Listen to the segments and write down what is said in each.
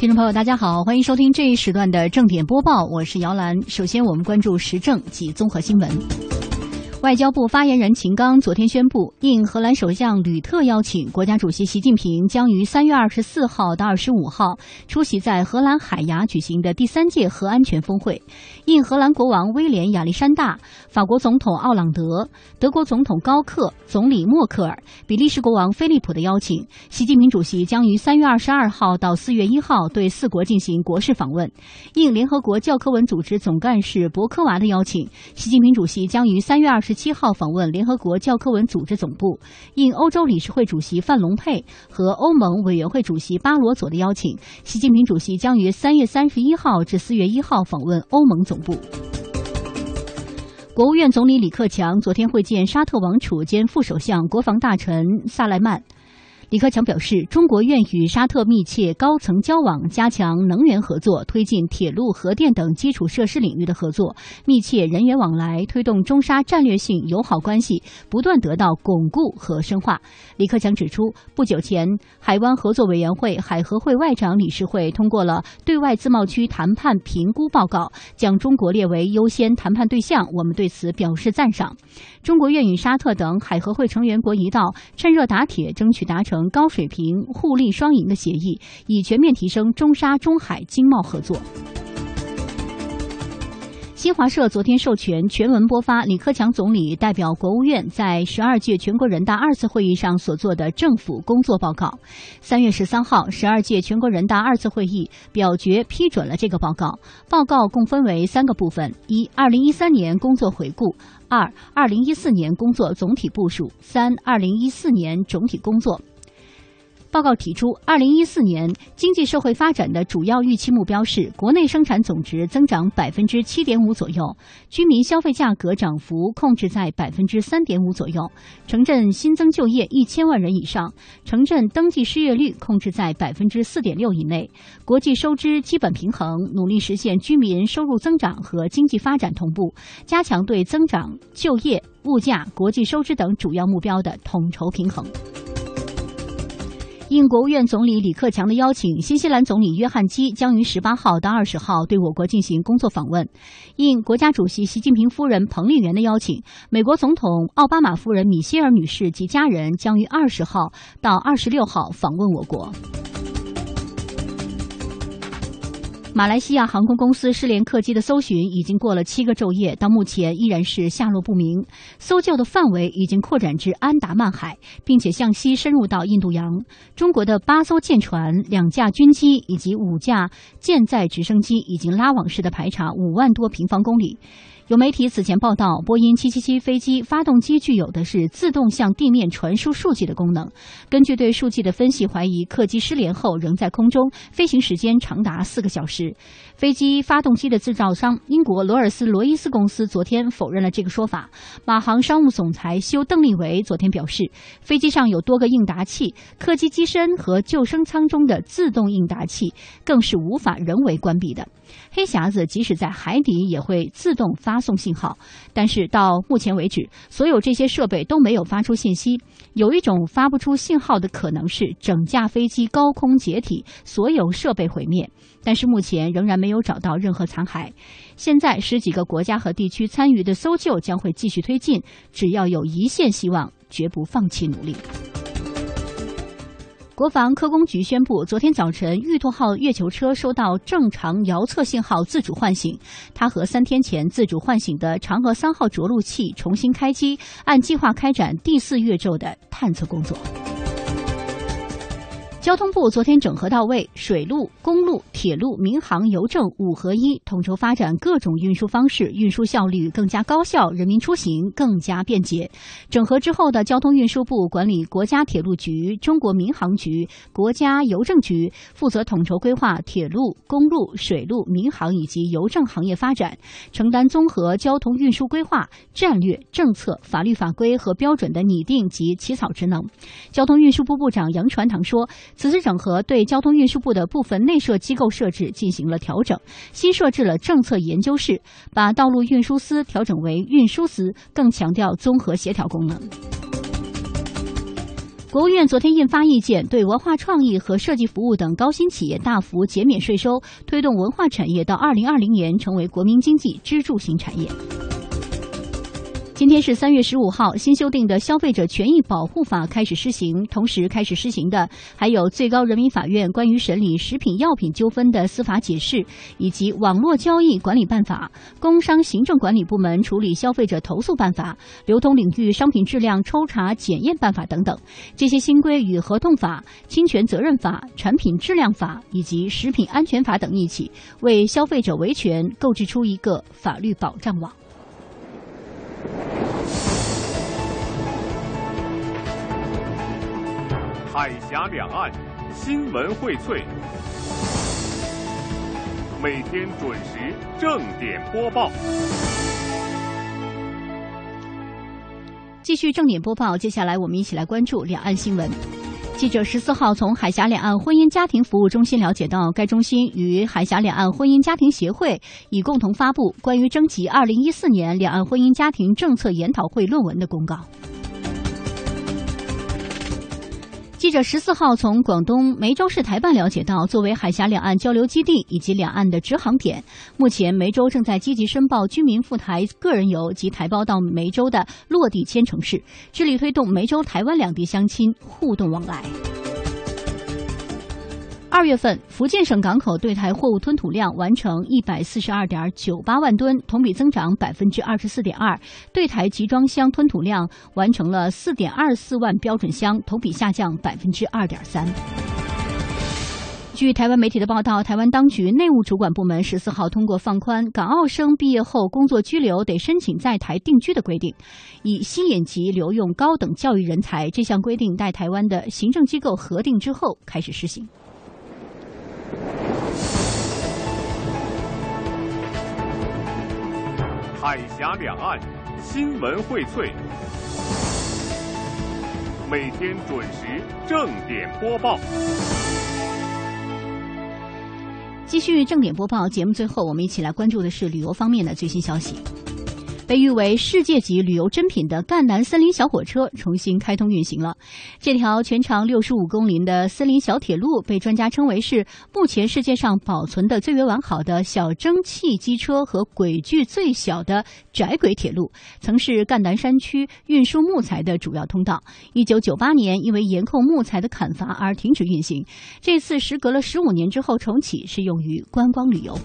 听众朋友，大家好，欢迎收听这一时段的正点播报，我是姚兰。首先，我们关注时政及综合新闻。外交部发言人秦刚昨天宣布，应荷兰首相吕特邀请，国家主席习近平将于三月二十四号到二十五号出席在荷兰海牙举行的第三届核安全峰会。应荷兰国王威廉亚历山大、法国总统奥朗德、德国总统高克、总理默克尔、比利时国王菲利普的邀请，习近平主席将于三月二十二号到四月一号对四国进行国事访问。应联合国教科文组织总干事博科娃的邀请，习近平主席将于三月二十。十七号访问联合国教科文组织总部，应欧洲理事会主席范龙佩和欧盟委员会主席巴罗佐的邀请，习近平主席将于三月三十一号至四月一号访问欧盟总部。国务院总理李克强昨天会见沙特王储兼副首相、国防大臣萨莱曼。李克强表示，中国愿与沙特密切高层交往，加强能源合作，推进铁路、核电等基础设施领域的合作，密切人员往来，推动中沙战略性友好关系不断得到巩固和深化。李克强指出，不久前，海湾合作委员会海合会外长理事会通过了对外自贸区谈判评估报告，将中国列为优先谈判对象，我们对此表示赞赏。中国愿与沙特等海合会成员国一道，趁热打铁，争取达成。高水平互利双赢的协议，以全面提升中沙中海经贸合作。新华社昨天授权全文播发李克强总理代表国务院在十二届全国人大二次会议上所做的政府工作报告。三月十三号，十二届全国人大二次会议表决批准了这个报告。报告共分为三个部分：一、二零一三年工作回顾；二、二零一四年工作总体部署；三、二零一四年总体工作。报告提出，二零一四年经济社会发展的主要预期目标是国内生产总值增长百分之七点五左右，居民消费价格涨幅控制在百分之三点五左右，城镇新增就业一千万人以上，城镇登记失业率控制在百分之四点六以内，国际收支基本平衡，努力实现居民收入增长和经济发展同步，加强对增长、就业、物价、国际收支等主要目标的统筹平衡。应国务院总理李克强的邀请，新西兰总理约翰基将于十八号到二十号对我国进行工作访问。应国家主席习近平夫人彭丽媛的邀请，美国总统奥巴马夫人米歇尔女士及家人将于二十号到二十六号访问我国。马来西亚航空公司失联客机的搜寻已经过了七个昼夜，到目前依然是下落不明。搜救的范围已经扩展至安达曼海，并且向西深入到印度洋。中国的八艘舰船、两架军机以及五架舰载直升机已经拉网式的排查五万多平方公里。有媒体此前报道，波音777飞机发动机具有的是自动向地面传输数据的功能。根据对数据的分析，怀疑客机失联后仍在空中，飞行时间长达四个小时。飞机发动机的制造商英国罗尔斯罗伊斯公司昨天否认了这个说法。马航商务总裁休邓利维昨天表示，飞机上有多个应答器，客机机身和救生舱中的自动应答器更是无法人为关闭的。黑匣子即使在海底也会自动发送信号，但是到目前为止，所有这些设备都没有发出信息。有一种发不出信号的可能是整架飞机高空解体，所有设备毁灭。但是目前仍然没有找到任何残骸。现在十几个国家和地区参与的搜救将会继续推进，只要有一线希望，绝不放弃努力。国防科工局宣布，昨天早晨，玉兔号月球车收到正常遥测信号，自主唤醒。它和三天前自主唤醒的嫦娥三号着陆器重新开机，按计划开展第四月昼的探测工作。交通部昨天整合到位，水路、公路、铁路、民航、邮政五合一，统筹发展各种运输方式，运输效率更加高效，人民出行更加便捷。整合之后的交通运输部管理国家铁路局、中国民航局、国家邮政局，负责统筹规划铁路、公路、水路、民航以及邮政行业发展，承担综合交通运输规划、战略、政策、法律法规和标准的拟定及起草职能。交通运输部部长杨传堂说。此次整合对交通运输部的部分内设机构设置进行了调整，新设置了政策研究室，把道路运输司调整为运输司，更强调综合协调功能。国务院昨天印发意见，对文化创意和设计服务等高新企业大幅减免税收，推动文化产业到二零二零年成为国民经济支柱型产业。今天是三月十五号，新修订的《消费者权益保护法》开始施行。同时开始施行的还有最高人民法院关于审理食品药品纠纷的司法解释，以及网络交易管理办法、工商行政管理部门处理消费者投诉办法、流通领域商品质量抽查检验办法等等。这些新规与合同法、侵权责任法、产品质量法以及食品安全法等一起，为消费者维权构筑出一个法律保障网。海峡两岸新闻荟萃，每天准时正点播报。继续正点播报，接下来我们一起来关注两岸新闻。记者十四号从海峡两岸婚姻家庭服务中心了解到，该中心与海峡两岸婚姻家庭协会已共同发布关于征集二零一四年两岸婚姻家庭政策研讨会论文的公告。记者十四号从广东梅州市台办了解到，作为海峡两岸交流基地以及两岸的直航点，目前梅州正在积极申报居民赴台个人游及台胞到梅州的落地签城市，致力推动梅州台湾两地相亲互动往来。二月份，福建省港口对台货物吞吐量完成一百四十二点九八万吨，同比增长百分之二十四点二；对台集装箱吞吐量完成了四点二四万标准箱，同比下降百分之二点三。据台湾媒体的报道，台湾当局内务主管部门十四号通过放宽港澳生毕业后工作居留得申请在台定居的规定，以吸引及留用高等教育人才。这项规定待台湾的行政机构核定之后开始施行。海峡两岸新闻荟萃，每天准时正点播报。继续正点播报节目，最后我们一起来关注的是旅游方面的最新消息。被誉为世界级旅游珍品的赣南森林小火车重新开通运行了。这条全长六十五公里的森林小铁路被专家称为是目前世界上保存的最为完好的小蒸汽机车和轨距最小的窄轨铁路，曾是赣南山区运输木材的主要通道。一九九八年因为严控木材的砍伐而停止运行，这次时隔了十五年之后重启，是用于观光旅游。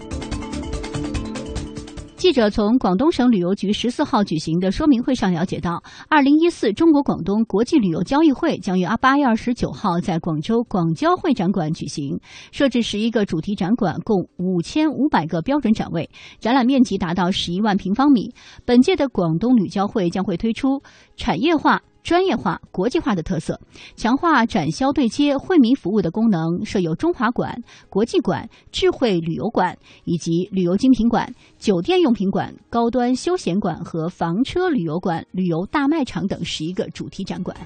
记者从广东省旅游局十四号举行的说明会上了解到，二零一四中国广东国际旅游交易会将于八月二十九号在广州广交会展馆举行，设置十一个主题展馆，共五千五百个标准展位，展览面积达到十一万平方米。本届的广东旅交会将会推出产业化。专业化、国际化的特色，强化展销对接、惠民服务的功能，设有中华馆、国际馆、智慧旅游馆以及旅游精品馆、酒店用品馆、高端休闲馆和房车旅游馆、旅游大卖场等十一个主题展馆。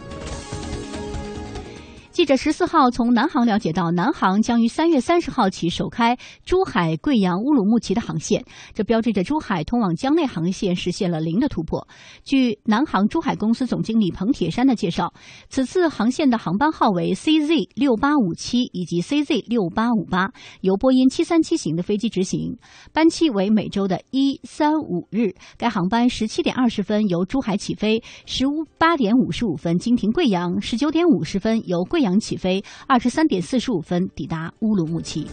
记者十四号从南航了解到，南航将于三月三十号起首开珠海、贵阳、乌鲁木齐的航线，这标志着珠海通往江内航线实现了零的突破。据南航珠海公司总经理彭铁山的介绍，此次航线的航班号为 CZ 六八五七以及 CZ 六八五八，由波音七三七型的飞机执行，班期为每周的一三五日。该航班十七点二十分由珠海起飞，十八点五十五分经停贵阳，十九点五十分由贵阳阳。起飞，二十三点四十五分抵达乌鲁木齐。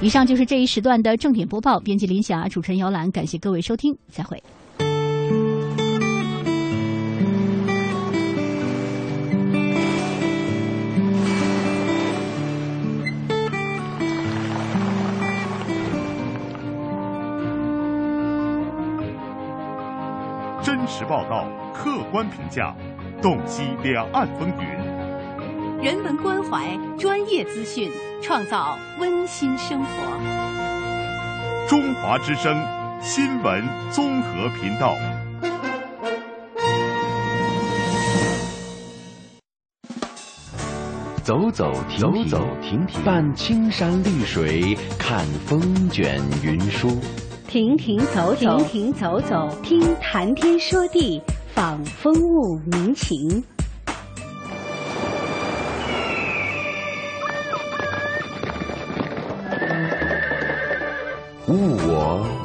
以上就是这一时段的正点播报。编辑林霞，主持人姚兰，感谢各位收听，再会。真实报道，客观评价，洞悉两岸风云。人文关怀，专业资讯，创造温馨生活。中华之声新闻综合频道。走走停停，走走停停，伴青山绿水，看风卷云舒。停停走走，停停走走，听谈天说地，访风物民情。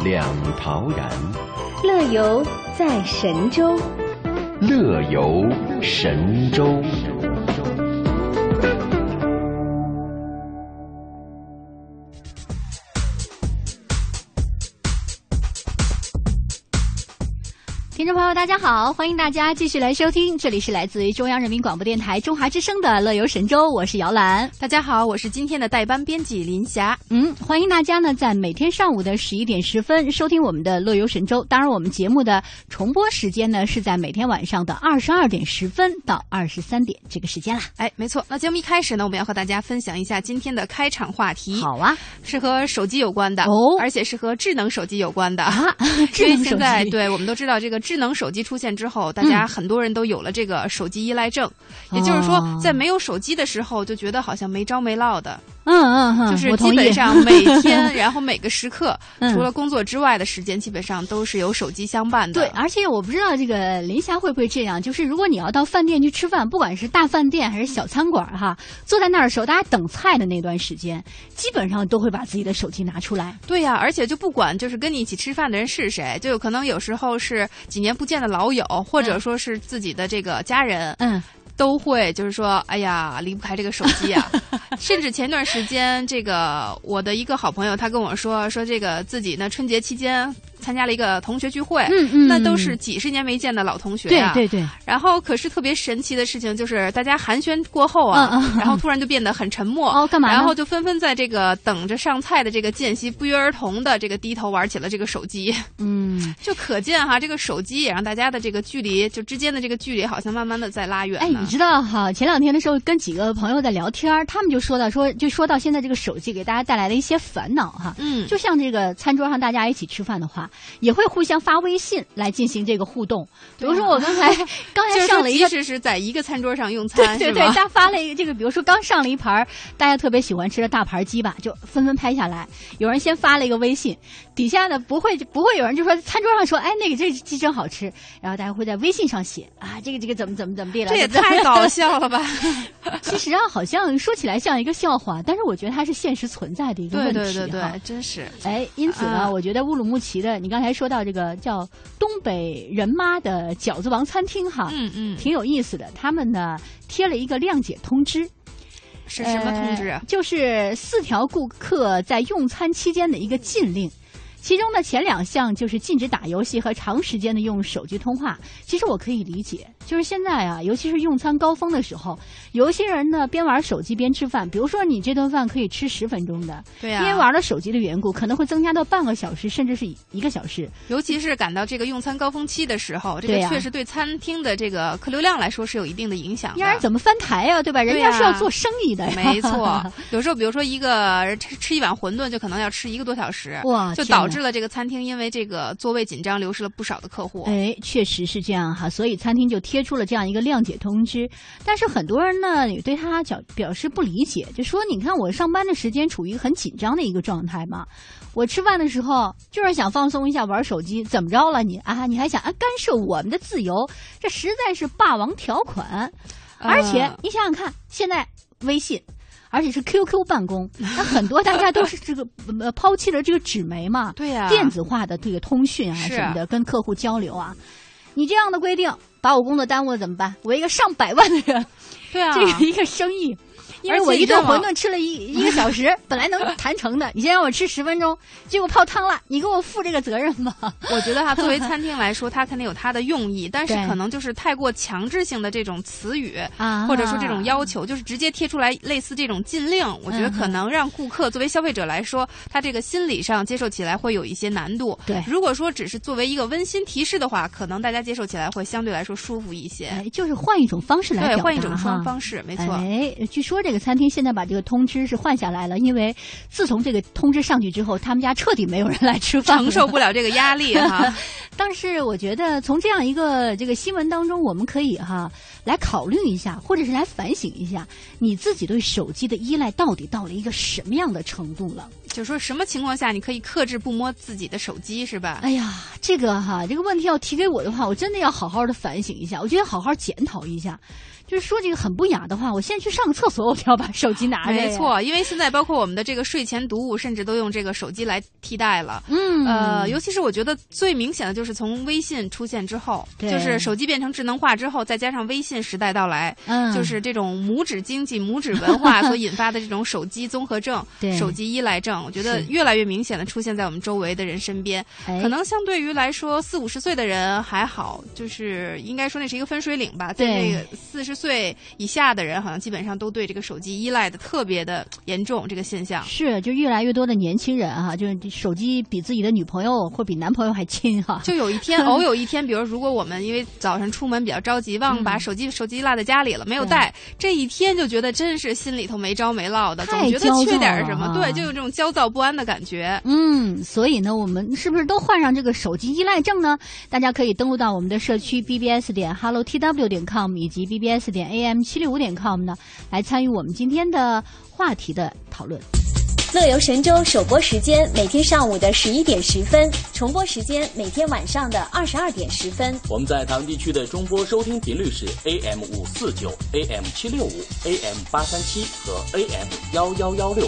两陶然，乐游在神州。乐游神州。大家好，欢迎大家继续来收听，这里是来自于中央人民广播电台中华之声的《乐游神州》，我是姚兰。大家好，我是今天的代班编辑林霞。嗯，欢迎大家呢，在每天上午的十一点十分收听我们的《乐游神州》。当然，我们节目的重播时间呢是在每天晚上的二十二点十分到二十三点这个时间啦。哎，没错。那节目一开始呢，我们要和大家分享一下今天的开场话题。好啊，是和手机有关的哦而且是和智能手机有关的啊智能手现在机对我们都知道，这个智能手机出现之后，大家很多人都有了这个手机依赖症，也就是说哦，在没有手机的时候，就觉得好像没招没落的，嗯嗯嗯，就是基本上每天，然后每个时刻，嗯除了工作之外的时间，基本上都是有手机相伴的。对，而且我不知道这个林霞会不会这样，就是如果你要到饭店去吃饭，不管是大饭店还是小餐馆哈，坐在那儿的时候，大家等菜的那段时间，基本上都会把自己的手机拿出来。对呀、而且就不管就是跟你一起吃饭的人是谁，就有可能有时候是几年不见的老友，或者说是自己的这个家人，嗯，都会就是说，哎呀，离不开这个手机啊。甚至前段时间，这个我的一个好朋友，他跟我说，说这个自己呢春节期间参加了一个同学聚会，嗯嗯那都是几十年没见的老同学啊。对对对，然后可是特别神奇的事情就是，大家寒暄过后啊，嗯嗯嗯然后突然就变得很沉默。哦干嘛然后就纷纷在这个等着上菜的这个间隙，不约而同的这个低头玩起了这个手机。嗯，就可见哈，这个手机也让大家的这个距离，就之间的这个距离，好像慢慢的在拉远哎，你知道哈，前两天的时候跟几个朋友在聊天，他们就说到说，就说到现在这个手机给大家带来的一些烦恼哈。嗯就像这个餐桌上大家一起吃饭的话，也会互相发微信来进行这个互动。比如说我刚才 刚才上了一个即使是在一个餐桌上用餐，对对，是吧他发了一个这个，比如说刚上了一盘儿大家特别喜欢吃的大盘鸡吧，就纷纷拍下来。有人先发了一个微信，底下呢不会不会有人就说餐桌上说，哎，那个这鸡真好吃，然后大家会在微信上写啊，这个这个怎么怎么怎么地了，这也 太搞笑了吧？其实啊，好像说起来像一个笑话，但是我觉得它是现实存在的一个问题哈对对对，真是。哎，因此呢，啊我觉得乌鲁木齐的，你刚才说到这个叫东北人妈的饺子王餐厅哈，嗯嗯，挺有意思的。他们呢贴了一个谅解通知，是什么通知啊呃？就是四条顾客在用餐期间的一个禁令。其中的前两项就是禁止打游戏和长时间的用手机通话。其实我可以理解，就是现在啊，尤其是用餐高峰的时候，有一些人呢边玩手机边吃饭。比如说你这顿饭可以吃十分钟的，对呀、因为玩了手机的缘故，可能会增加到半个小时，甚至是一个小时。尤其是赶到这个用餐高峰期的时候，这个确实对餐厅的这个客流量来说是有一定的影响的。让人怎么翻台呀、对吧？人家是要做生意的呀。没错，有时候比如说一个人吃吃一碗馄饨，就可能要吃一个多小时，哇天哪导致了这个餐厅因为这个座位紧张，流失了不少的客户。哎，确实是这样哈，所以餐厅就贴出了这样一个谅解通知。但是很多人呢也对他表表示不理解，就说你看我上班的时间处于很紧张的一个状态嘛，我吃饭的时候就是想放松一下玩手机，怎么着了你啊？你还想啊干涉我们的自由？这实在是霸王条款。而且呃你想想看，现在微信。而且是 QQ 办公，那很多大家都是这个呃抛弃了这个纸媒嘛，对呀。电子化的这个通讯啊什么的，跟客户交流啊，你这样的规定把我工作耽误了怎么办？我一个上百万的人，对啊，这个一个生意，因为我一顿馄饨吃了一 一个小时，本来能谈成的，你先让我吃十分钟，结果泡汤了，你给我负这个责任吗？我觉得哈，作为餐厅来说，它肯定有它的用意，但是可能就是太过强制性的这种词语啊或者说这种要求，就是直接贴出来类似这种禁令，我觉得可能让顾客作为消费者来说，他这个心理上接受起来会有一些难度。对如果说只是作为一个温馨提示的话，可能大家接受起来会相对来说舒服一些。哎，就是换一种方式来表对，换一种哈双方式，没错。哎，据说这个餐厅现在把这个通知是换下来了，因为自从这个通知上去之后，他们家彻底没有人来吃饭，承受不了这个压力哈，但是我觉得从这样一个这个新闻当中，我们可以哈来考虑一下，或者是来反省一下，你自己对手机的依赖到底到了一个什么样的程度了？就说什么情况下你可以克制不摸自己的手机，是吧？哎呀，这个哈，这个问题要提给我的话，我真的要好好的反省一下，我觉得好好检讨一下。就是说这个很不雅的话，我现在去上个厕所，我都要把手机拿着。没错，因为现在包括我们的这个睡前读物，甚至都用这个手机来替代了。嗯，呃，尤其是我觉得最明显的就是从微信出现之后，就是手机变成智能化之后，再加上微信时代到来，嗯，就是这种拇指经济、拇指文化 所引发的这种手机综合症、手机依赖症，我觉得越来越明显的出现在我们周围的人身边。可能相对于来说，四五十岁的人还好，就是应该说那是一个分水岭吧，在那个四十。岁以下的人好像基本上都对这个手机依赖的特别的严重，这个现象是就越来越多的年轻人哈，就是手机比自己的女朋友或比男朋友还亲哈。就有一天，偶有一天，比如如果我们因为早上出门比较着急，忘把手机手机落在家里了，没有带，这一天就觉得真是心里头没着没落的，总觉得缺点什么，对，就有这种焦躁不安的感觉。嗯，所以呢，我们是不是都患上这个手机依赖症呢？大家可以登录到我们的社区 bbs 点 hello tw 点 com 以及 bbs。点 am 七六五点 com 呢，来参与我们今天的话题的讨论。乐游神州首播时间每天上午的十一点十分，重播时间每天晚上的二十二点十分。我们在唐地区的中波收听频率是 AM 五四九、AM 七六五、AM 八三七和 AM 幺幺幺六。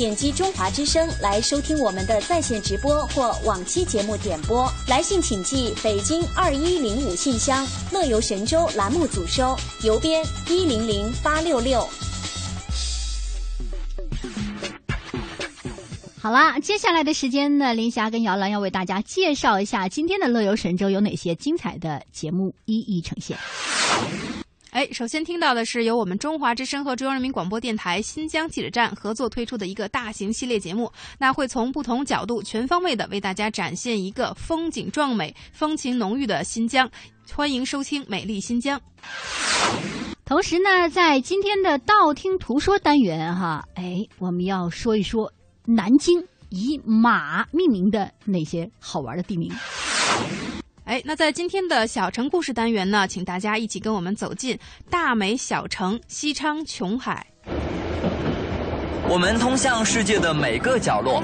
点击中华之声来收听我们的在线直播或往期节目点播。来信请寄北京二一零五信箱，乐游神州栏目组收，邮编一零零八六六。好啦，接下来的时间呢，林霞跟姚兰要为大家介绍一下今天的乐游神州有哪些精彩的节目，一一呈现。哎，首先听到的是由我们中华之声和中央人民广播电台新疆记者站合作推出的一个大型系列节目，那会从不同角度、全方位的为大家展现一个风景壮美、风情浓郁的新疆。欢迎收听《美丽新疆》。同时呢，在今天的道听途说单元哈，哎，我们要说一说南京以马命名的那些好玩的地名。哎，那在今天的小城故事单元呢，请大家一起跟我们走进大美小城西昌琼海。我们通向世界的每个角落，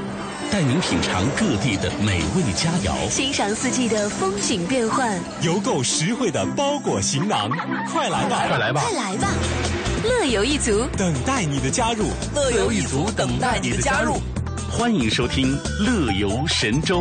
带您品尝各地的美味佳肴，欣赏四季的风景变幻，邮购实惠的包裹行囊。快来吧，快来吧，快来吧！乐游一族等待你的加入，乐游一族等待你的加入。欢迎收听《乐游神州》。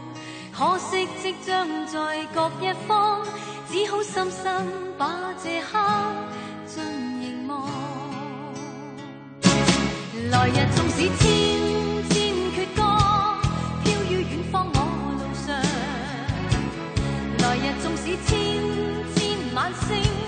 可惜即将在各一方，只好深深把这刻尽凝望。来日纵使千千阙歌，飘于远方我路上。来日纵使千千晚星。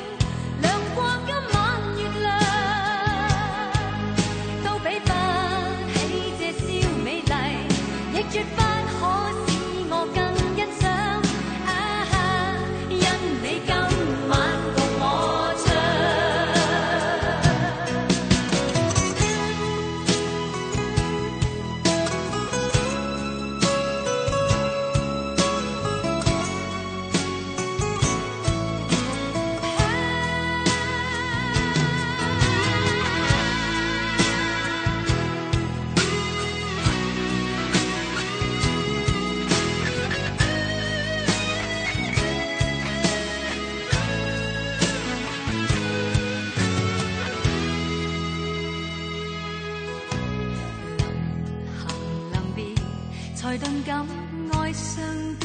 情感爱上。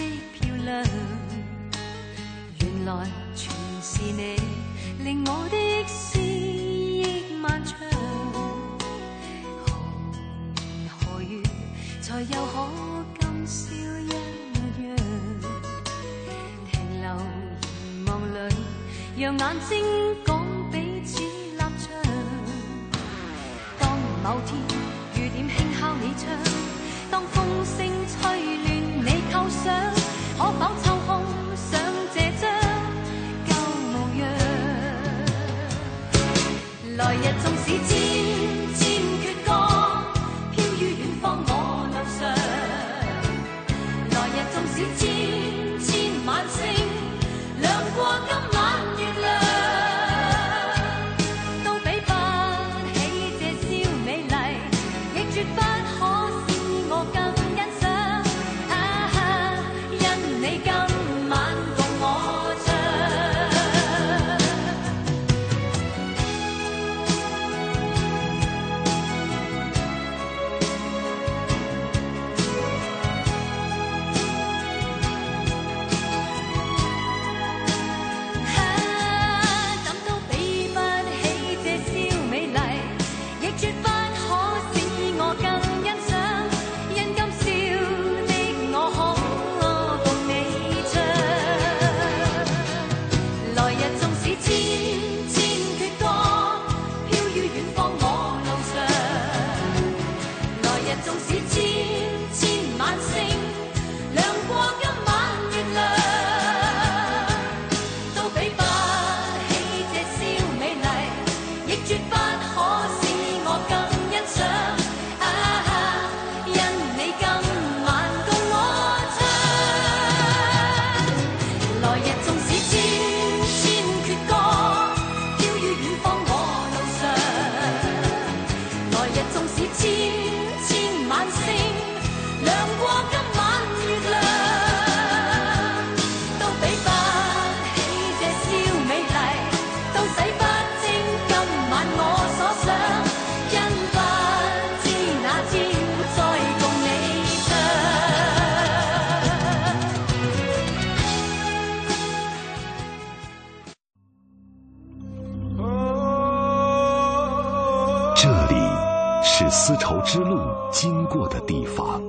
的地方，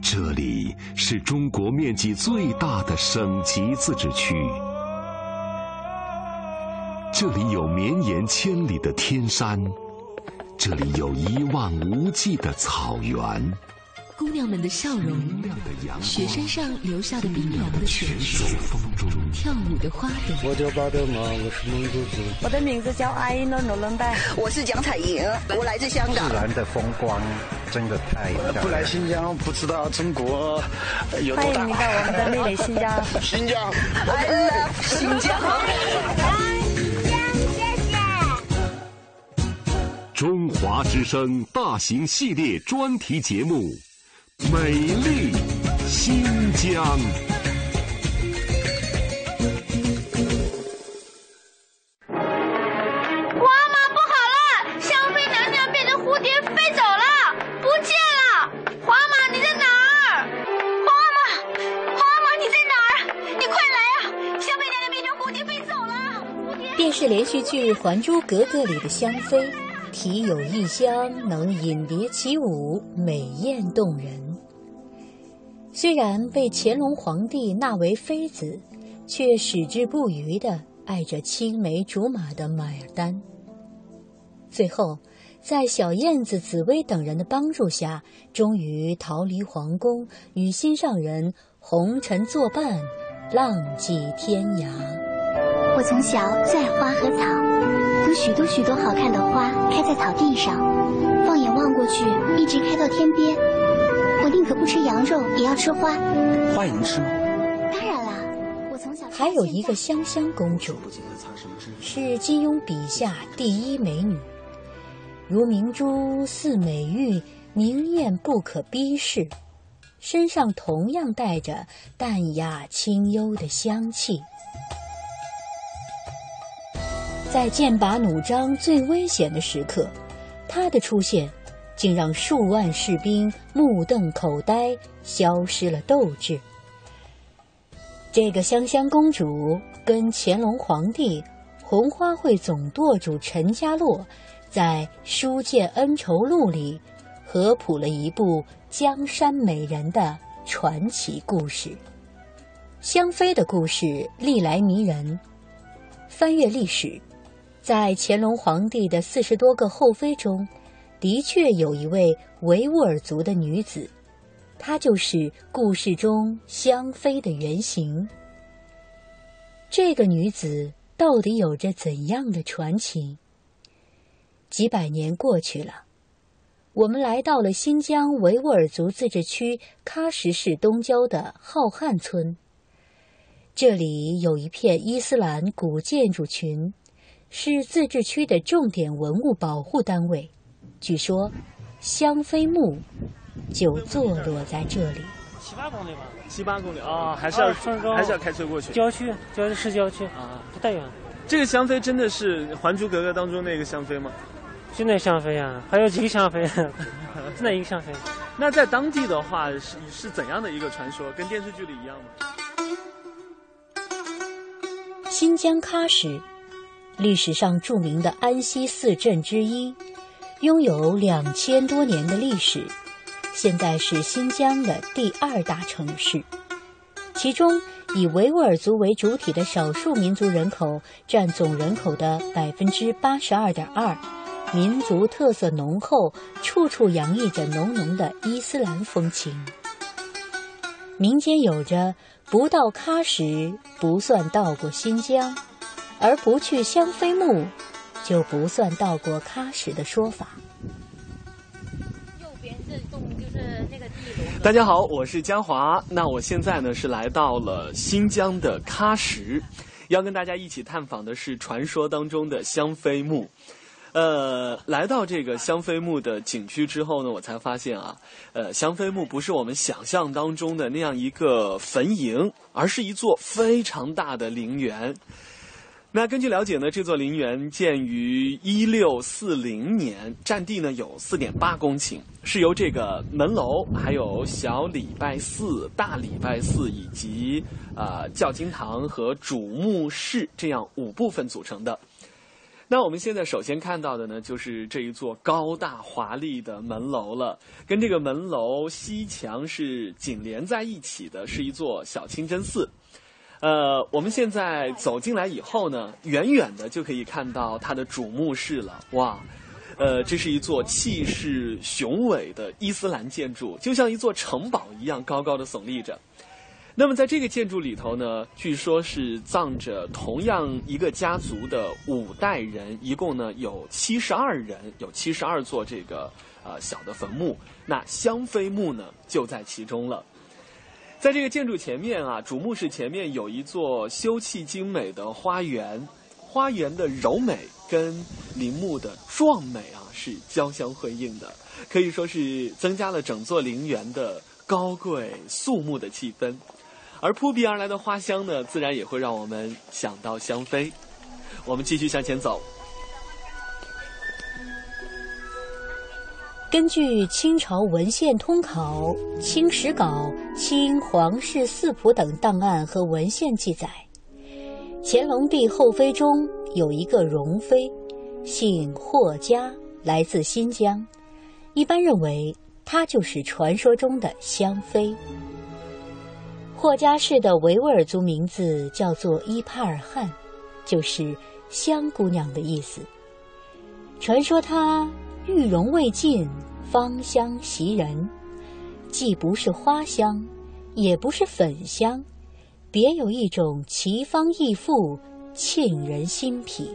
这里是中国面积最大的省级自治区，这里有绵延千里的天山，这里有一望无际的草原。姑娘们的笑容，雪山上留下的冰凉的雪水，跳舞的花朵。我叫巴德玛，我是蒙古族。我的名字叫阿依诺诺伦拜，我是蒋彩莹，我来自香港。自然的风光真的太漂亮。不来新疆不知道中国有多大。欢迎你到我们的美丽新疆。新疆，I love 新疆。中华之声大型系列专题节目。美丽新疆，花妈不好了！香妃娘娘变成蝴蝶飞走了，不见了！皇阿玛你在哪儿？花妈，花妈你在哪儿？你快来啊！香妃娘娘变成蝴蝶飞走了。电视连续剧《还珠格格》里的香妃，体有异香，能引蝶起舞，美艳动人。虽然被乾隆皇帝纳为妃子，却矢志不渝地爱着青梅竹马的马尔丹。最后，在小燕子、紫薇等人的帮助下，终于逃离皇宫，与心上人红尘作伴，浪迹天涯。我从小最爱花和草，有许多许多好看的花开在草地上，放眼望过去，一直开到天边。我宁可不吃羊肉，也要吃花。花也能吃吗？当然了，我从小还有一个香香公主，是金庸笔下第一美女，如明珠似美玉，明艳不可逼视，身上同样带着淡雅清幽的香气。在剑拔弩张最危险的时刻，她的出现。竟让数万士兵目瞪口呆，消失了斗志。这个香香公主跟乾隆皇帝、红花会总舵主陈家洛在《书剑恩仇录》里合谱了一部江山美人的传奇故事。香妃的故事历来迷人。翻阅历史，在乾隆皇帝的四十多个后妃中，的确有一位维吾尔族的女子，她就是故事中香妃的原型。这个女子到底有着怎样的传奇？几百年过去了，我们来到了新疆维吾尔族自治区喀什市东郊的浩瀚村。这里有一片伊斯兰古建筑群，是自治区的重点文物保护单位。据说，香妃墓就坐落在这里。七八公里吧，七八公里啊，还是要还是要开车过去。郊区，郊区是郊区啊，不太远。这个香妃真的是《还珠格格》当中那个香妃吗？就那香妃啊，还有几个香妃？就那一个香妃。那在当地的话是是怎样的一个传说？跟电视剧里一样吗？新疆喀什，历史上著名的安西四镇之一，拥有两千多年的历史，现在是新疆的第二大城市。其中，以维吾尔族为主体的少数民族人口占总人口的百分之八十二点二，民族特色浓厚，处处洋溢着浓浓的伊斯兰风情。民间有着。不到喀什不算到过新疆，而不去香妃墓就不算到过喀什的说法。右边这栋就是那个地龙。大家好，我是江华。那我现在呢是来到了新疆的喀什，要跟大家一起探访的是传说当中的香妃墓。呃，来到这个香妃墓的景区之后呢，我才发现啊，呃，香妃墓不是我们想象当中的那样一个坟茔，而是一座非常大的陵园。那根据了解呢，这座陵园建于一六四零年，占地呢有四点八公顷，是由这个门楼、还有小礼拜寺、大礼拜寺以及呃教经堂和主墓室这样五部分组成的。那我们现在首先看到的呢，就是这一座高大华丽的门楼了。跟这个门楼西墙是紧连在一起的，是一座小清真寺。呃，我们现在走进来以后呢，远远的就可以看到它的主墓室了。哇，呃，这是一座气势雄伟的伊斯兰建筑，就像一座城堡一样高高的耸立着。那么，在这个建筑里头呢，据说是葬着同样一个家族的五代人，一共呢有七十二人，有七十二座这个呃小的坟墓。那香妃墓呢就在其中了。在这个建筑前面啊，主墓室前面有一座修葺精美的花园，花园的柔美跟陵墓的壮美啊是交相辉映的，可以说是增加了整座陵园的高贵肃穆的气氛。而扑鼻而来的花香呢，自然也会让我们想到香妃。我们继续向前走。根据清朝文献通考、清史稿、清皇室四谱等档案和文献记载，乾隆帝后妃中有一个容妃，姓霍家，来自新疆。一般认为，她就是传说中的香妃。霍家氏的维吾尔族名字叫做伊帕尔汗，就是香姑娘的意思。传说她玉容未尽，芳香袭人，既不是花香，也不是粉香，别有一种奇芳异馥，沁人心脾。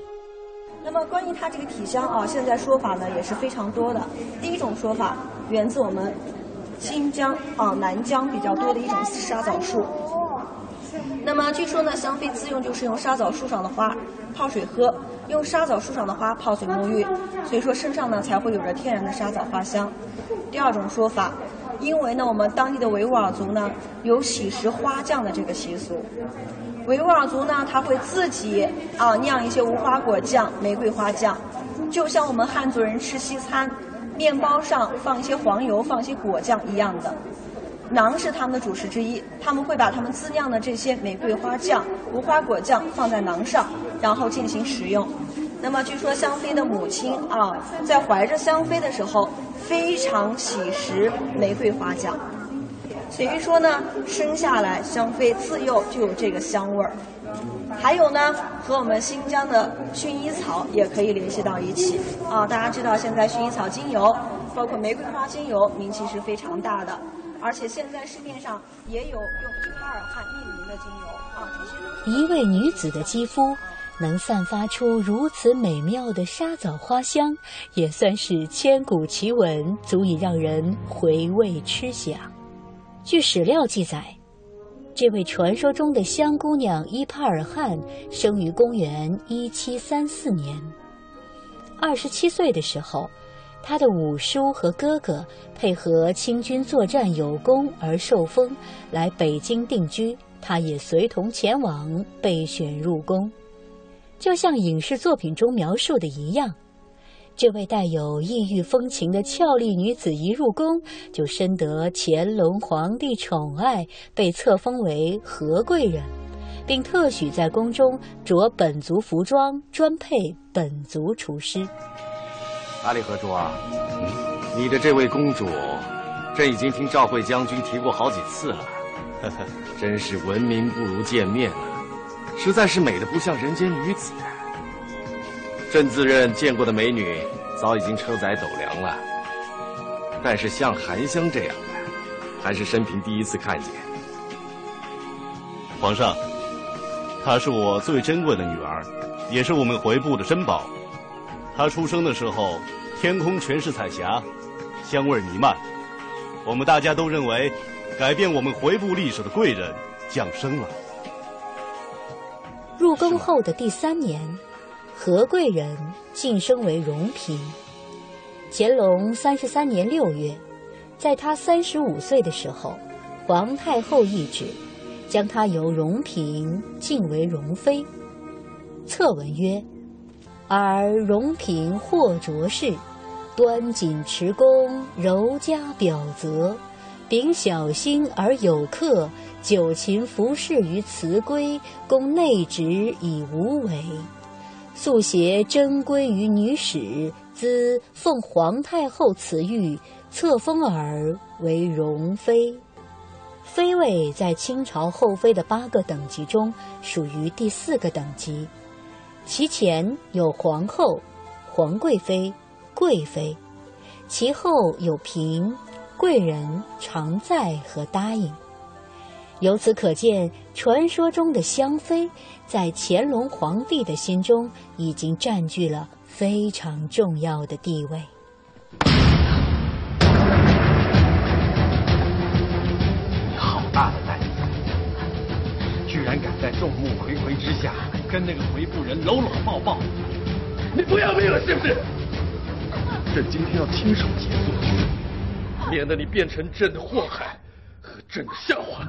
那么关于它这个体香啊，现在说法呢也是非常多的。第一种说法源自我们。新疆啊，南疆比较多的一种沙枣树。那么据说呢，香妃自用就是用沙枣树上的花泡水喝，用沙枣树上的花泡水沐浴，所以说身上呢才会有着天然的沙枣花香。第二种说法，因为呢我们当地的维吾尔族呢有喜食花酱的这个习俗，维吾尔族呢他会自己啊酿一些无花果酱、玫瑰花酱，就像我们汉族人吃西餐。面包上放一些黄油，放一些果酱一样的。馕是他们的主食之一，他们会把他们自酿的这些玫瑰花酱、无花果酱放在馕上，然后进行食用。那么据说香妃的母亲啊，在怀着香妃的时候，非常喜食玫瑰花酱。所以说呢，生下来香妃自幼就有这个香味儿。还有呢，和我们新疆的薰衣草也可以联系到一起啊。大家知道，现在薰衣草精油，包括玫瑰花精油，名气是非常大的。而且现在市面上也有用伊帕尔汗命名的精油啊。这些都是一位女子的肌肤能散发出如此美妙的沙枣花香，也算是千古奇闻，足以让人回味痴想。据史料记载，这位传说中的香姑娘伊帕尔汗生于公元一七三四年。二十七岁的时候，他的五叔和哥哥配合清军作战有功而受封，来北京定居，他也随同前往，被选入宫。就像影视作品中描述的一样。这位带有异域风情的俏丽女子一入宫，就深得乾隆皇帝宠爱，被册封为和贵人，并特许在宫中着本族服装，专配本族厨师。阿里和珠啊，你的这位公主，朕已经听赵惠将军提过好几次了，呵呵，真是闻名不如见面啊，实在是美的不像人间女子。朕自认见过的美女早已经车载斗量了，但是像韩香这样的，还是生平第一次看见。皇上，她是我最珍贵的女儿，也是我们回部的珍宝。他出生的时候，天空全是彩霞，香味弥漫。我们大家都认为，改变我们回部历史的贵人降生了。入宫后的第三年。何贵人晋升为荣嫔。乾隆三十三年六月，在他三十五岁的时候，皇太后懿旨，将她由荣嫔晋为荣妃。策文曰：“而荣嫔或卓氏，端谨持恭，柔嘉表泽，秉小心而有克，久勤服侍于慈闺，供内职以无违。”素携珍归于女史，兹奉皇太后慈谕，册封尔为容妃。妃位在清朝后妃的八个等级中属于第四个等级，其前有皇后、皇贵妃、贵妃，其后有嫔、贵人、常在和答应。由此可见，传说中的香妃在乾隆皇帝的心中已经占据了非常重要的地位。你好大的胆子，居然敢在众目睽睽之下跟那个回部人搂搂抱抱！你不要命了是不是？朕今天要亲手结束，免得你变成朕的祸害和。朕的笑话。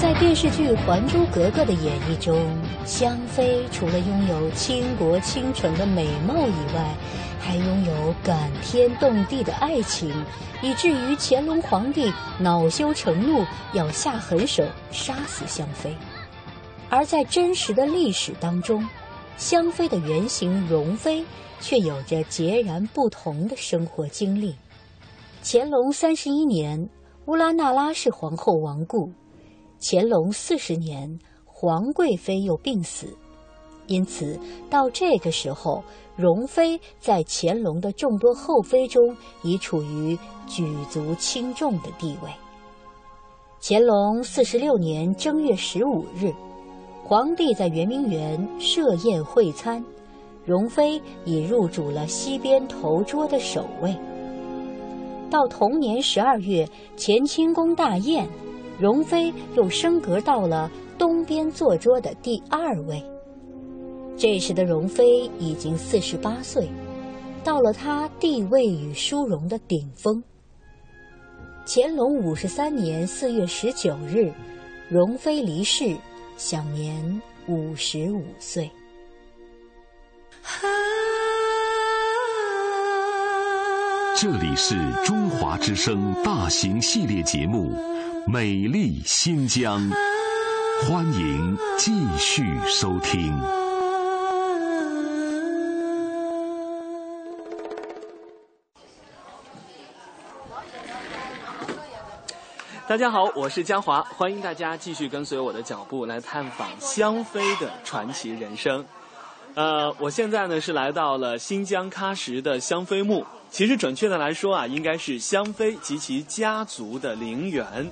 在电视剧《还珠格格》的演绎中，香妃除了拥有倾国倾城的美貌以外，还拥有感天动地的爱情，以至于乾隆皇帝恼羞成怒，要下狠手杀死香妃。而在真实的历史当中，香妃的原型容妃。却有着截然不同的生活经历。乾隆三十一年，乌拉那拉氏皇后亡故；乾隆四十年，皇贵妃又病死，因此到这个时候，容妃在乾隆的众多后妃中已处于举足轻重的地位。乾隆四十六年正月十五日，皇帝在圆明园设宴会餐。容妃已入主了西边头桌的首位。到同年十二月，乾清宫大宴，容妃又升格到了东边坐桌的第二位。这时的容妃已经四十八岁，到了她地位与殊荣的顶峰。乾隆五十三年四月十九日，容妃离世，享年五十五岁。这里是中华之声大型系列节目《美丽新疆》，欢迎继续收听。大家好，我是江华，欢迎大家继续跟随我的脚步来探访香妃的传奇人生。呃，我现在呢是来到了新疆喀什的香妃墓。其实准确的来说啊，应该是香妃及其家族的陵园。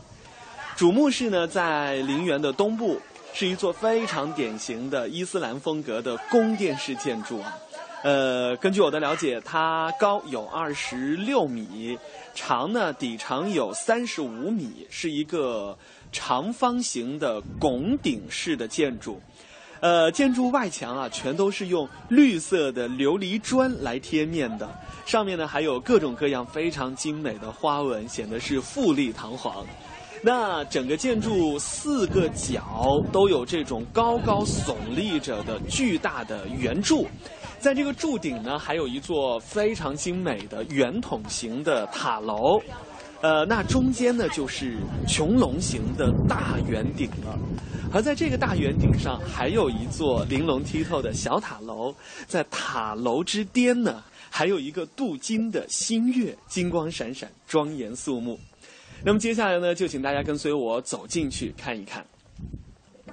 主墓室呢在陵园的东部，是一座非常典型的伊斯兰风格的宫殿式建筑啊。呃，根据我的了解，它高有二十六米，长呢底长有三十五米，是一个长方形的拱顶式的建筑。呃，建筑外墙啊，全都是用绿色的琉璃砖来贴面的，上面呢还有各种各样非常精美的花纹，显得是富丽堂皇。那整个建筑四个角都有这种高高耸立着的巨大的圆柱，在这个柱顶呢，还有一座非常精美的圆筒形的塔楼。呃，那中间呢就是穹隆形的大圆顶了，而在这个大圆顶上还有一座玲珑剔透的小塔楼，在塔楼之巅呢还有一个镀金的新月，金光闪闪，庄严肃穆。那么接下来呢，就请大家跟随我走进去看一看。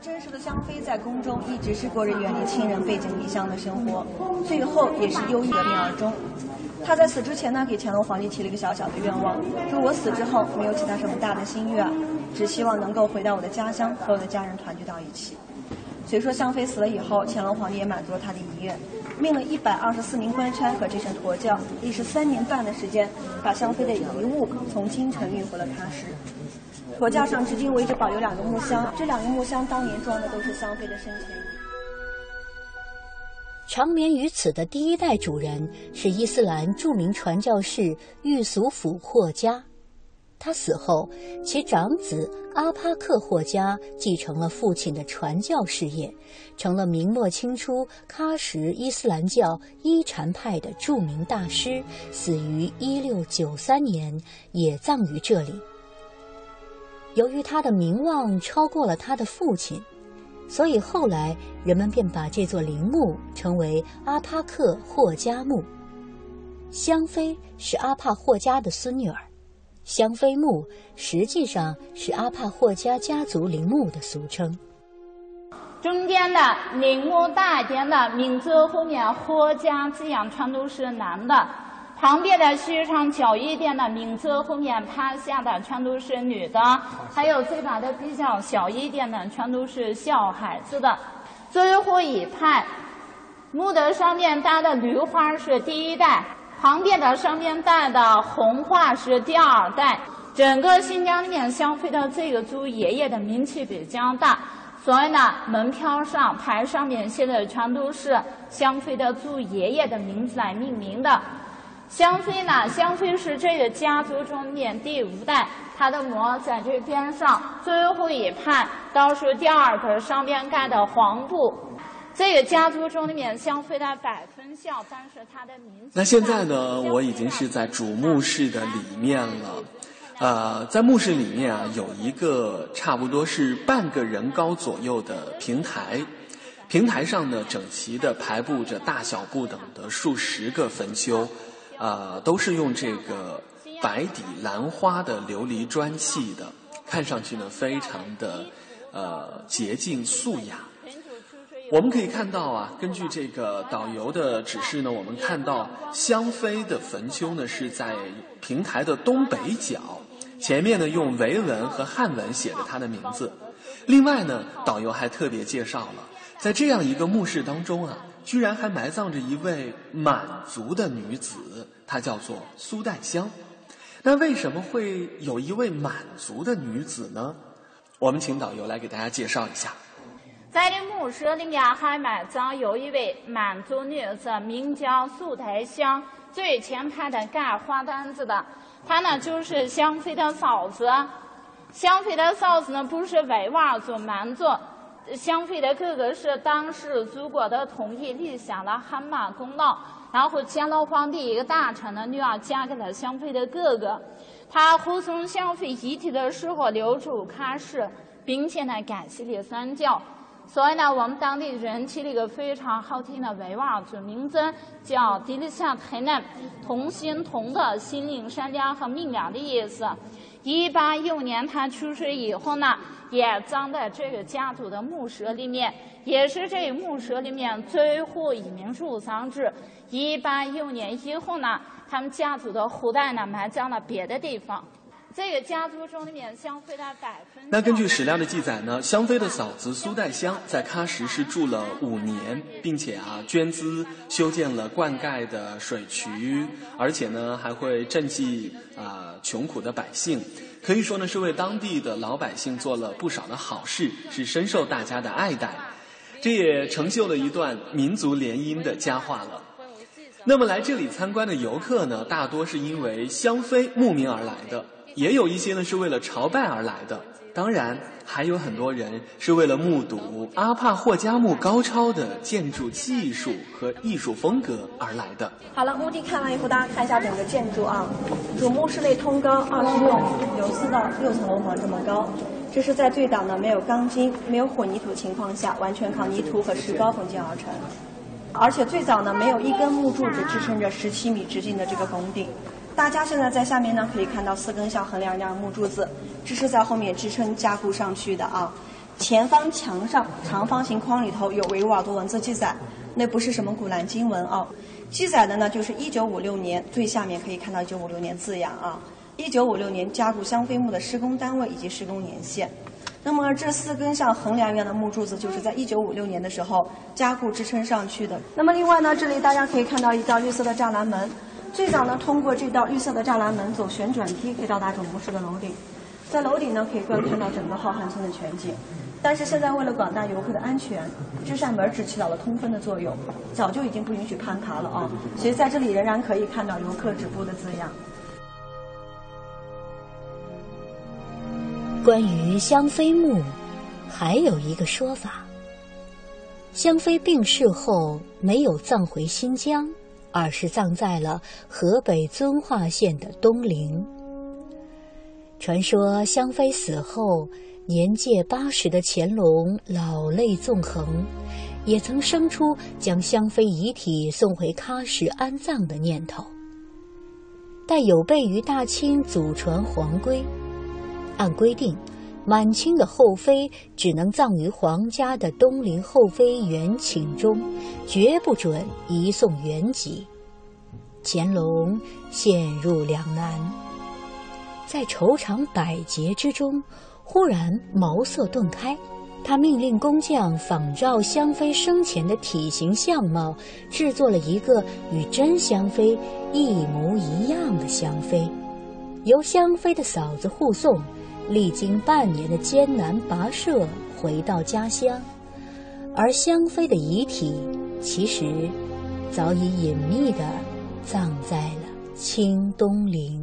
真实的香妃在宫中一直是过着远离亲人、背井离乡的生活，最后也是忧郁的病而终。她在死之前呢，给乾隆皇帝提了一个小小的愿望，说我死之后没有其他什么大的心愿，只希望能够回到我的家乡，和我的家人团聚到一起。所以说，香妃死了以后，乾隆皇帝也满足了他的遗愿，命了一百二十四名官差和这身驼轿，历时三年半的时间，把香妃的遗物从京城运回了喀什。驼轿上至今为止保留两个木箱，这两个木箱当年装的都是香妃的生前。长眠于此的第一代主人是伊斯兰著名传教士玉俗甫霍加，他死后，其长子阿帕克霍加继承了父亲的传教事业，成了明末清初喀什伊斯兰教伊禅派的著名大师，死于一六九三年，也葬于这里。由于他的名望超过了他的父亲。所以后来人们便把这座陵墓称为阿帕克霍加墓。香妃是阿帕霍加的孙女儿，香妃墓实际上是阿帕霍加家族陵墓的俗称。中间的陵墓大一点的名字后面“霍家”字样全都是男的。旁边的时长小一点的名字后面趴下的全都是女的，还有这边的比较小一点的全都是小孩子的。最后一排墓的上面搭的绿花是第一代，旁边的上面带的红花是第二代。整个新疆里面香妃的这个猪爷爷的名气比较大，所以呢，门票上牌上面写的全都是香妃的祖爷爷的名字来命名的。香妃呢？香妃是这个家族中面第五代，她的墓在这边上最后一排，倒数第二个上边盖的黄布。这个家族中里面香妃的百分孝，但是她的名字。那现在呢？我已经是在主墓室的里面了。呃，在墓室里面啊，有一个差不多是半个人高左右的平台，平台上呢整齐的排布着大小不等的数十个坟丘。呃，都是用这个白底蓝花的琉璃砖砌的，看上去呢非常的呃洁净素雅。我们可以看到啊，根据这个导游的指示呢，我们看到香妃的坟丘呢是在平台的东北角，前面呢用维文和汉文写着她的名字。另外呢，导游还特别介绍了，在这样一个墓室当中啊。居然还埋葬着一位满族的女子，她叫做苏代香。那为什么会有一位满族的女子呢？我们请导游来给大家介绍一下。在这墓室里面还埋葬有一位满族女子，名叫苏代香，最前排的盖花单子的，她呢就是香妃的嫂子。香妃的嫂子呢不是维吾尔族、满族。香妃的哥哥是当时祖国的统一立下了汗马功劳，然后乾隆皇帝一个大臣的女儿嫁给了香妃的哥哥，他护送香妃遗体的时候留住喀什，并且呢感谢了三教。所以呢，我们当地人起了一个非常好听的维吾尔族名字，叫“迪丽夏泰南”，同心同德、心灵善良和明亮的意思。一八一五年他去世以后呢，也葬在这个家族的墓舍里面，也是这个墓舍里面最后一名入葬者。一八一五年以后呢，他们家族的后代呢埋葬了别的地方。这个家族中里面，香妃的百分。那根据史料的记载呢，香妃的嫂子苏代香在喀什是住了五年，并且啊捐资修建了灌溉的水渠，而且呢还会赈济啊穷苦的百姓，可以说呢是为当地的老百姓做了不少的好事，是深受大家的爱戴。这也成就了一段民族联姻的佳话了。那么来这里参观的游客呢，大多是因为香妃慕名而来的。也有一些呢是为了朝拜而来的，当然还有很多人是为了目睹阿帕霍加木高超的建筑技术和艺术风格而来的。好了，墓地看完以后，大家看一下整个建筑啊，主墓室内通高二十六，有四到六层楼房这么高。这是在最早呢没有钢筋、没有混凝土情况下，完全靠泥土和石膏混建而成。而且最早呢没有一根木柱子支撑着十七米直径的这个拱顶。大家现在在下面呢，可以看到四根像横梁一样的木柱子，这是在后面支撑加固上去的啊。前方墙上长方形框里头有维吾尔族文字记载，那不是什么古兰经文啊，记载的呢就是一九五六年，最下面可以看到一九五六年字样啊。一九五六年加固香妃墓的施工单位以及施工年限。那么这四根像横梁一样的木柱子，就是在一九五六年的时候加固支撑上去的。那么另外呢，这里大家可以看到一道绿色的栅栏门。最早呢，通过这道绿色的栅栏门走旋转梯可以到达主墓室的楼顶，在楼顶呢可以观看到整个浩瀚村的全景。但是现在为了广大游客的安全，这扇门只起到了通风的作用，早就已经不允许攀爬了啊。所以在这里仍然可以看到游客止步的字样。关于香妃墓，还有一个说法：香妃病逝后没有葬回新疆。而是葬在了河北遵化县的东陵。传说香妃死后，年届八十的乾隆老泪纵横，也曾生出将香妃遗体送回喀什安葬的念头。但有悖于大清祖传皇规，按规定。满清的后妃只能葬于皇家的东陵后妃园寝中，绝不准移送原籍。乾隆陷入两难，在愁肠百结之中，忽然茅塞顿开，他命令工匠仿照香妃生前的体型相貌，制作了一个与真香妃一模一样的香妃，由香妃的嫂子护送。历经半年的艰难跋涉，回到家乡，而香妃的遗体其实早已隐秘的葬在了清东陵。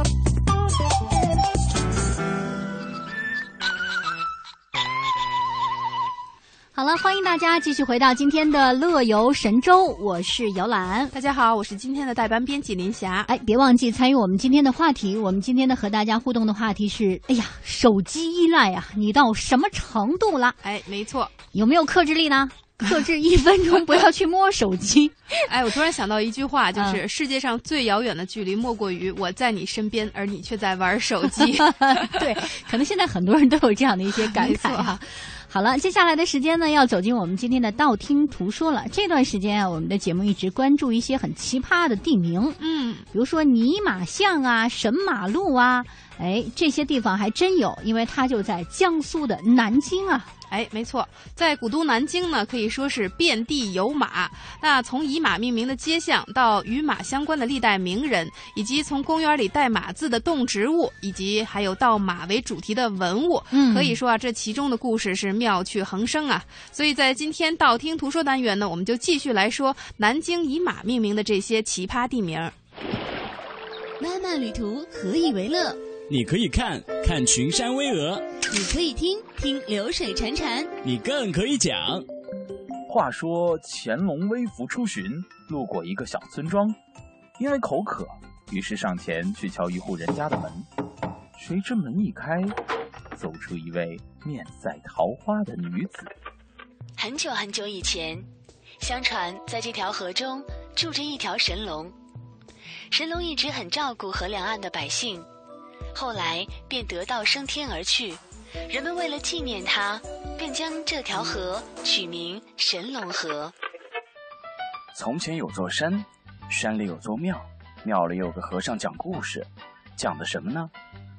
大家继续回到今天的乐游神州，我是姚兰。大家好，我是今天的代班编辑林霞。哎，别忘记参与我们今天的话题。我们今天的和大家互动的话题是：哎呀，手机依赖啊，你到什么程度了？哎，没错，有没有克制力呢？克制一分钟不要去摸手机。哎，我突然想到一句话，就是世界上最遥远的距离，莫过于我在你身边，而你却在玩手机。对，可能现在很多人都有这样的一些感慨哈。好了，接下来的时间呢，要走进我们今天的道听途说了。这段时间啊，我们的节目一直关注一些很奇葩的地名，嗯，比如说泥马巷啊、神马路啊，哎，这些地方还真有，因为它就在江苏的南京啊。哎，没错，在古都南京呢，可以说是遍地有马。那从以马命名的街巷，到与马相关的历代名人，以及从公园里带马字的动植物，以及还有到马为主题的文物，嗯，可以说啊，这其中的故事是妙趣横生啊。所以在今天道听途说单元呢，我们就继续来说南京以马命名的这些奇葩地名。漫漫旅途，何以为乐？你可以看看群山巍峨，你可以听听流水潺潺，你更可以讲。话说乾隆微服出巡，路过一个小村庄，因为口渴，于是上前去敲一户人家的门。谁知门一开，走出一位面赛桃花的女子。很久很久以前，相传在这条河中住着一条神龙，神龙一直很照顾河两岸的百姓。后来便得道升天而去，人们为了纪念他，便将这条河取名神龙河。从前有座山，山里有座庙，庙里有个和尚讲故事，讲的什么呢？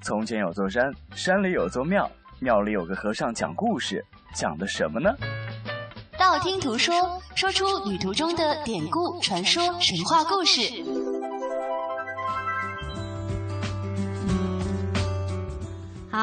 从前有座山，山里有座庙，庙里有个和尚讲故事，讲的什么呢？道听途说，说出旅途中的典故、传说、神话故事。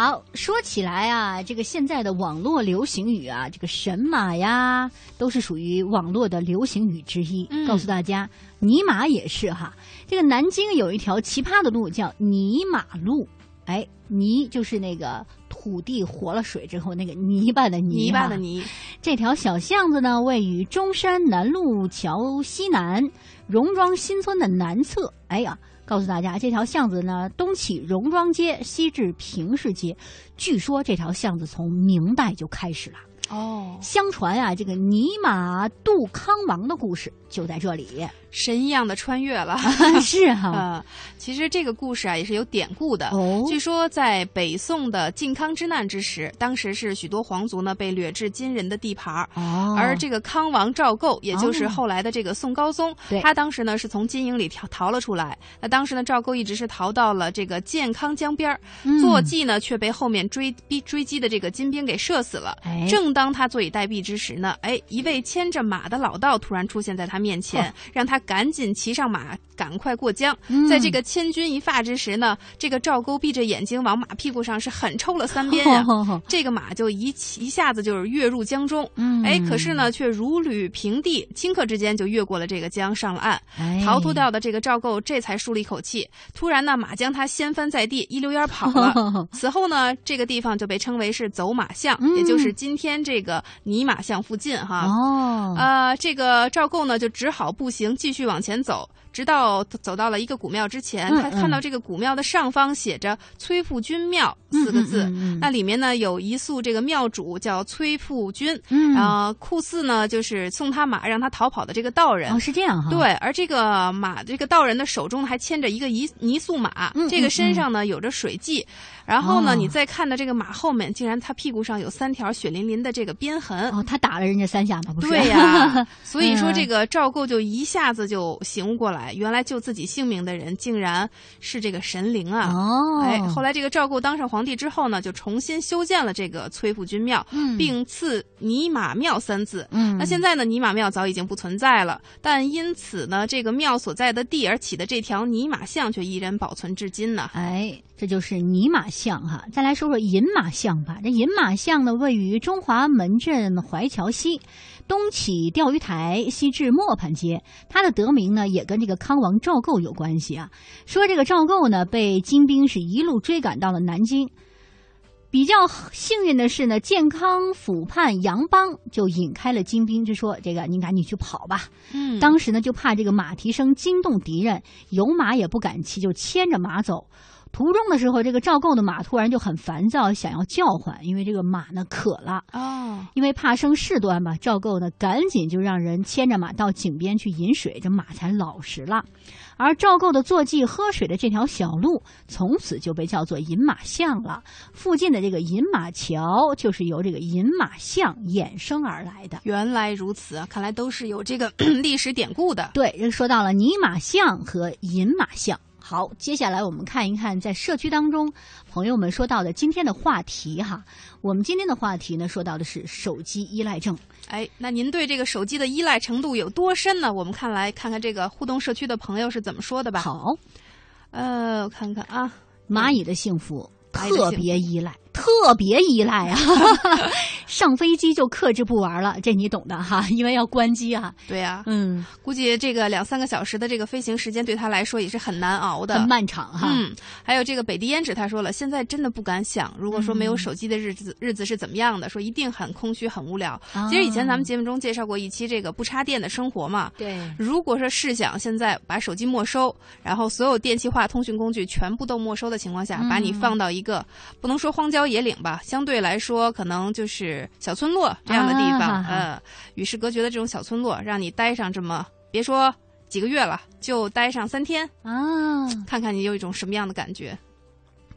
好，说起来啊，这个现在的网络流行语啊，这个神马呀，都是属于网络的流行语之一。嗯、告诉大家，尼玛也是哈。这个南京有一条奇葩的路叫泥马路，哎，泥就是那个土地活了水之后那个泥巴的泥，泥巴的泥。这条小巷子呢，位于中山南路桥西南荣庄新村的南侧。哎呀。告诉大家，这条巷子呢，东起荣庄街，西至平市街。据说这条巷子从明代就开始了。哦，相传啊，这个尼玛杜康王的故事就在这里。神一样的穿越了，是哈、呃。其实这个故事啊也是有典故的。哦，据说在北宋的靖康之难之时，当时是许多皇族呢被掠至金人的地盘哦，而这个康王赵构，也就是后来的这个宋高宗，哦，他当时呢是从金营里逃逃了出来。那当时呢，赵构一直是逃到了这个建康江边嗯、坐骑呢却被后面追逼追击的这个金兵给射死了。哎，正当他坐以待毙之时呢，哎，一位牵着马的老道突然出现在他面前，哦、让他。赶紧骑上马，赶快过江。嗯、在这个千钧一发之时呢，这个赵构闭着眼睛往马屁股上是狠抽了三鞭呀、啊，这个马就一一下子就是跃入江中。嗯，哎，可是呢却如履平地，顷刻之间就越过了这个江，上了岸。哎、逃脱掉的这个赵构这才舒了一口气。突然呢，马将他掀翻在地，一溜烟跑了。此后呢，这个地方就被称为是走马巷，嗯、也就是今天这个泥马巷附近哈。哦，呃，这个赵构呢就只好步行继续往前走。直到走到了一个古庙之前，嗯、他看到这个古庙的上方写着“崔富君庙”四个字。那里面呢有一宿这个庙主叫崔富君，嗯，呃，酷似呢就是送他马让他逃跑的这个道人。哦，是这样哈。对，而这个马这个道人的手中还牵着一个泥泥塑马，嗯、这个身上呢有着水迹。然后呢，哦、你再看到这个马后面，竟然他屁股上有三条血淋淋的这个鞭痕。哦，他打了人家三下吗？不是。对呀，所以说这个赵构就一下子就醒悟过来来，原来救自己性命的人竟然是这个神灵啊！哦，哎，后来这个赵构当上皇帝之后呢，就重新修建了这个崔府君庙，嗯并赐尼玛庙三字。嗯那现在呢，尼玛庙早已经不存在了，但因此呢，这个庙所在的地而起的这条尼玛巷却依然保存至今呢。哎，这就是尼玛巷哈。再来说说饮马巷吧。这饮马巷呢，位于中华门镇怀桥西，东起钓鱼台，西至磨盘街。它的得名呢，也跟这个康王赵构有关系啊。说这个赵构呢，被金兵是一路追赶到了南京。比较幸运的是呢，健康府判杨邦就引开了金兵，就说：“这个您赶紧去跑吧。”嗯当时呢，就怕这个马蹄声惊动敌人，有马也不敢骑，就牵着马走。途中的时候，这个赵构的马突然就很烦躁，想要叫唤，因为这个马呢渴了。哦，因为怕生事端嘛，赵构呢赶紧就让人牵着马到井边去饮水，这马才老实了。而赵构的坐骑喝水的这条小路，从此就被叫做饮马巷了。附近的这个饮马桥，就是由这个饮马巷衍生而来的。原来如此啊，看来都是有这个 历史典故的。对，这说到了泥马巷和饮马巷。好，接下来我们看一看在社区当中朋友们说到的今天的话题哈。我们今天的话题呢，说到的是手机依赖症。哎，那您对这个手机的依赖程度有多深呢？我们看来看看这个互动社区的朋友是怎么说的吧。好，呃，我看看啊，蚂蚁的幸福特别依赖，特别依赖啊！上飞机就克制不玩了，这你懂的哈，因为要关机啊。对呀、嗯，估计这个两三个小时的这个飞行时间对他来说也是很难熬的，很漫长哈。嗯，还有这个北地胭脂，他说了，现在真的不敢想，如果说没有手机的日子，日子是怎么样的？说一定很空虚、很无聊。啊其实以前咱们节目中介绍过一期这个不插电的生活嘛。对，如果说试想现在把手机没收，然后所有电气化通讯工具全部都没收的情况下，嗯把你放到一个不能说荒郊野岭吧，相对来说可能就是小村落这样的地方，啊呃，与世隔绝的这种小村落，让你待上这么别说几个月了，就待上三天啊，看看你有一种什么样的感觉。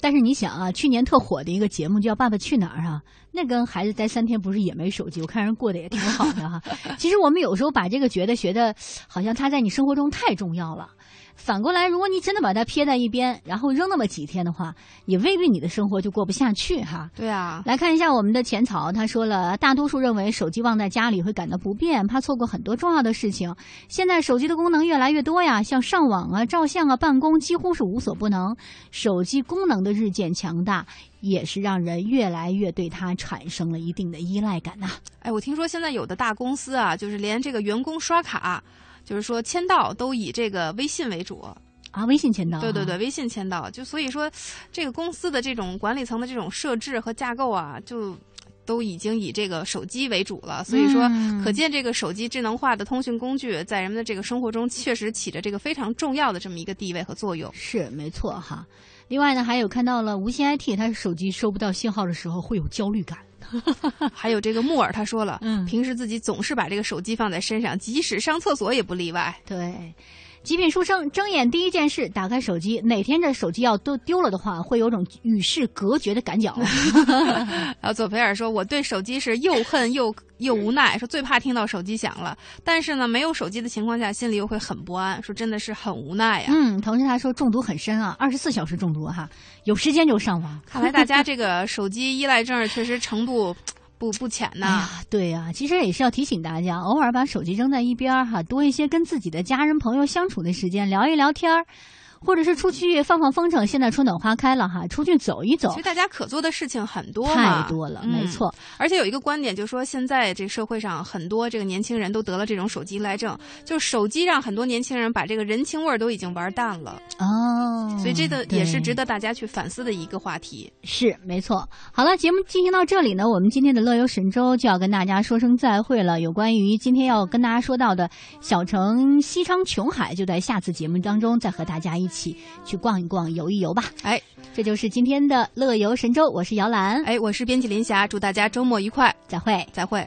但是你想啊，去年特火的一个节目叫《爸爸去哪儿》啊，那跟孩子待三天不是也没手机？我看人过得也挺好的哈。其实我们有时候把这个觉得学的，好像他在你生活中太重要了。反过来，如果你真的把它撇在一边，然后扔那么几天的话，也未必你的生活就过不下去哈。对啊，来看一下我们的浅草，他说了，大多数认为手机忘在家里会感到不便，怕错过很多重要的事情。现在手机的功能越来越多呀，像上网啊、照相啊、办公，几乎是无所不能。手机功能的日渐强大，也是让人越来越对它产生了一定的依赖感呐、哎，我听说现在有的大公司啊，就是连这个员工刷卡，就是说签到都以这个微信为主。啊，微信签到、对对对，，微信签到，就所以说，这个公司的这种管理层的这种设置和架构啊，就都已经以这个手机为主了。所以说，嗯可见这个手机智能化的通讯工具在人们的这个生活中确实起着这个非常重要的这么一个地位和作用。是没错哈。另外呢，还有看到了无线 IT，它手机收不到信号的时候会有焦虑感。还有这个木耳他说了，嗯平时自己总是把这个手机放在身上，即使上厕所也不例外。对，极品书生睁眼第一件事打开手机，哪天这手机要都丢了的话，会有种与世隔绝的感觉。然后佐培尔说：“我对手机是又恨又又无奈，说最怕听到手机响了。但是呢，没有手机的情况下，心里又会很不安，说真的是很无奈呀、嗯，同时他说中毒很深啊，二十四小时中毒哈，有时间就上网。看来大家这个手机依赖症确实程度不不浅呐、对呀、其实也是要提醒大家，偶尔把手机扔在一边哈，多一些跟自己的家人朋友相处的时间，聊一聊天儿，或者是出去放放风筝。现在春暖花开了哈，出去走一走其实，大家可做的事情很多嘛，太多了，嗯没错。而且有一个观点，就是说现在这社会上很多这个年轻人都得了这种手机依赖症，就是手机让很多年轻人把这个人情味儿都已经玩淡了。哦，所以这个也是值得得大家去反思的一个话题。是没错。好了，节目进行到这里呢，我们今天的乐游神州就要跟大家说声再会了。有关于今天要跟大家说到的小城西昌琼海，就在下次节目当中再和大家一起去逛一逛、游一游吧。哎，这就是今天的乐游神州，我是姚兰，哎，我是编辑林霞，祝大家周末愉快，再会，再会。